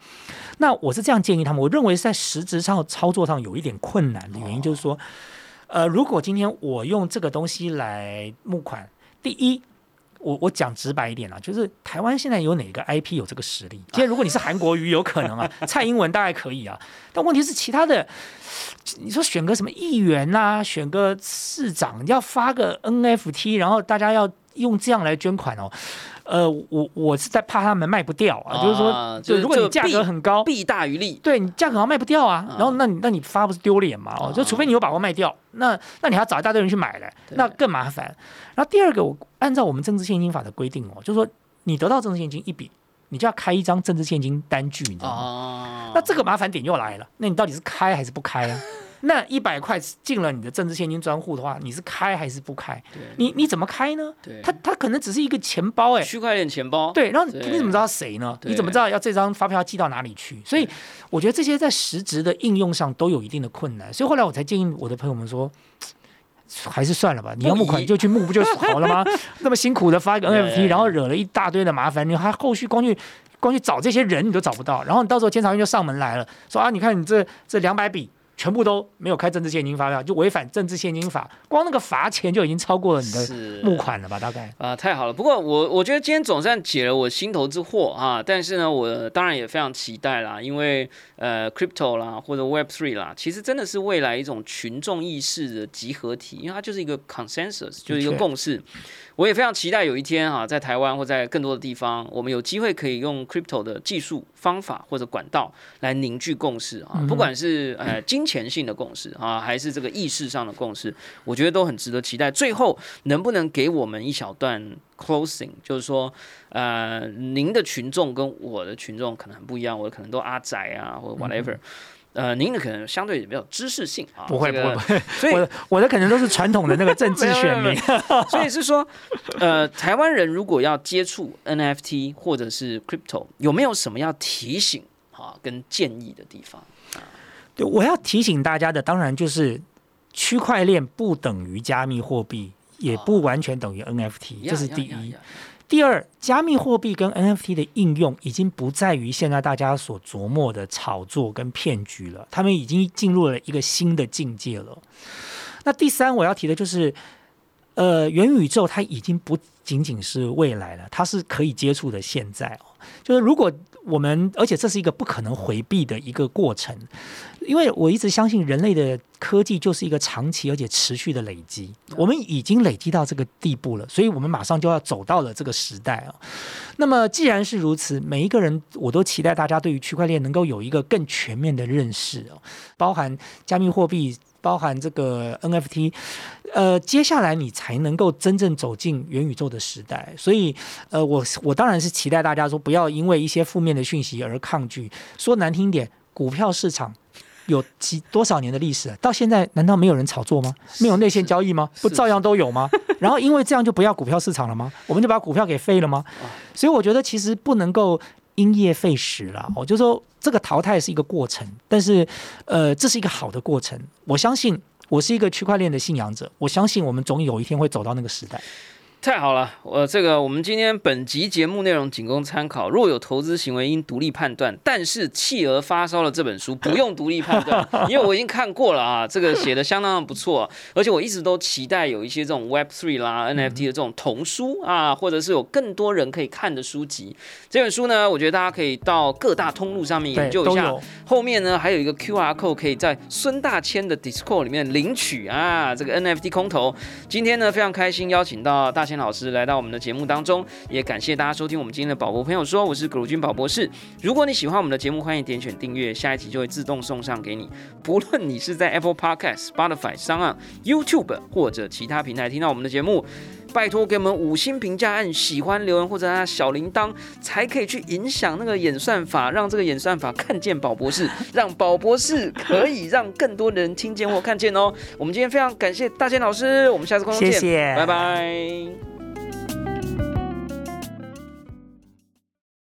那我是这样建议他们，我认为是在实质上操作上有一点困难的原因，就是说，呃，如果今天我用这个东西来募款，第一。我我讲直白一点啊，就是台湾现在有哪个 IP 有这个实力？今天如果你是韩国瑜，有可能啊，蔡英文大概可以啊，但问题是其他的，你说选个什么议员呐、选个市长，要发个 NFT，然后大家要用这样来捐款哦。呃，我我是在怕他们卖不掉啊，就是说，啊就如果你价格很高，弊大于利。对你价格好像卖不掉啊，嗯然后那你那你发不是丢脸嘛？哦，就除非你有把握卖掉，那那你还要找一大堆人去买嘞，那更麻烦。然后第二个，我按照我们政治现金法的规定哦，就是说你得到政治现金一笔，你就要开一张政治现金单据，你知道吗？哦，那这个麻烦点又来了，那你到底是开还是不开啊？那一百块进了你的政治现金专户的话，你是开还是不开？对你你怎么开呢？对它它可能只是一个钱包哎、区块链钱包，对，然后你怎么知道谁呢？你怎么知道要这张发票寄到哪里去？所以我觉得这些在实质的应用上都有一定的困难，所以后来我才建议我的朋友们说。还是算了吧，你要募款你就去募不就好了吗？那么辛苦的发一个对 NFT，然后惹了一大堆的麻烦，你还后续光去光去找这些人你都找不到，然后你到时候监察院就上门来了，说啊，你看你这这两百笔全部都没有开政治现金发票，就违反政治现金法，光那个罚钱就已经超过了你的是募款了吧？大概啊、太好了！不过我我觉得今天总算解了我心头之惑啊，但是呢，我当然也非常期待啦，因为呃，crypto 啦或者 Web Three 啦，其实真的是未来一种群众意识的集合体，因为它就是一个 consensus，就是一个共识。我也非常期待有一天啊，在台湾或在更多的地方，我们有机会可以用 crypto 的技术方法或者管道来凝聚共识啊，嗯不管是呃金钱性的共识啊，还是这个意识上的共识，我觉得都很值得期待。最后能不能给我们一小段 closing，就是说，呃，您的群众跟我的群众可能很不一样，我的可能都阿仔啊，或者 whatever。呃，您的可能相对比较有知识性啊，不会这个不会不会，所以我的我的可能都是传统的那个政治 选民。所以是说，呃，台湾人如果要接触 NFT 或者是 crypto，有没有什么要提醒啊跟建议的地方？对，我要提醒大家的，当然就是区块链不等于加密货币，也不完全等于 NFT，、这是第一。第二，加密货币跟 NFT 的应用已经不在于现在大家所琢磨的炒作跟骗局了，他们已经进入了一个新的境界了。那第三，我要提的就是，呃，元宇宙它已经不仅仅是未来了，它是可以接触的现在哦。就是如果我们，而且这是一个不可能回避的一个过程，因为我一直相信人类的科技就是一个长期而且持续的累积，我们已经累积到这个地步了，所以我们马上就要走到了这个时代啊。那么既然是如此，每一个人我都期待大家对于区块链能够有一个更全面的认识哦，包含加密货币。包含这个 NFT，呃，接下来你才能够真正走进元宇宙的时代。所以，呃，我我当然是期待大家说，不要因为一些负面的讯息而抗拒。说难听点，股票市场有几多少年的历史了？到现在难道没有人炒作吗？没有内线交易吗？不照样都有吗？然后因为这样就不要股票市场了吗？我们就把股票给废了吗？所以我觉得其实不能够因噎废食了。我就说这个淘汰是一个过程，但是呃，这是一个好的过程。我相信我是一个区块链的信仰者，我相信我们总有一天会走到那个时代。太好了，我这个我们今天本集节目内容仅供参考，若有投资行为应独立判断。但是企鹅发烧了这本书不用独立判断，因为我已经看过了啊，这个写的相当的不错，而且我一直都期待有一些这种 Web Three 啦、NFT 的这种童书啊，或者是有更多人可以看的书籍。这本书呢，我觉得大家可以到各大通路上面研，究一下。后面呢还有一个 QR code 可以在孙大千的 Discord 里面领取啊，这个 NFT 空投。今天呢非常开心邀请到大千天老师来到我们的节目当中，也感谢大家收听我们今天的宝博朋友说，我是葛如君宝博士。如果你喜欢我们的节目，欢迎点选订阅，下一集就会自动送上给你。不论你是在 Apple Podcast、Spotify 上啊、YouTube 或者其他平台听到我们的节目。拜托给我们五星评价，按喜欢留言或者按小铃铛，才可以去影响那个演算法，让这个演算法看见宝博士，让宝博士可以让更多人听见或看见哦。我们今天非常感谢大健老师，我们下次空中见，谢谢拜拜。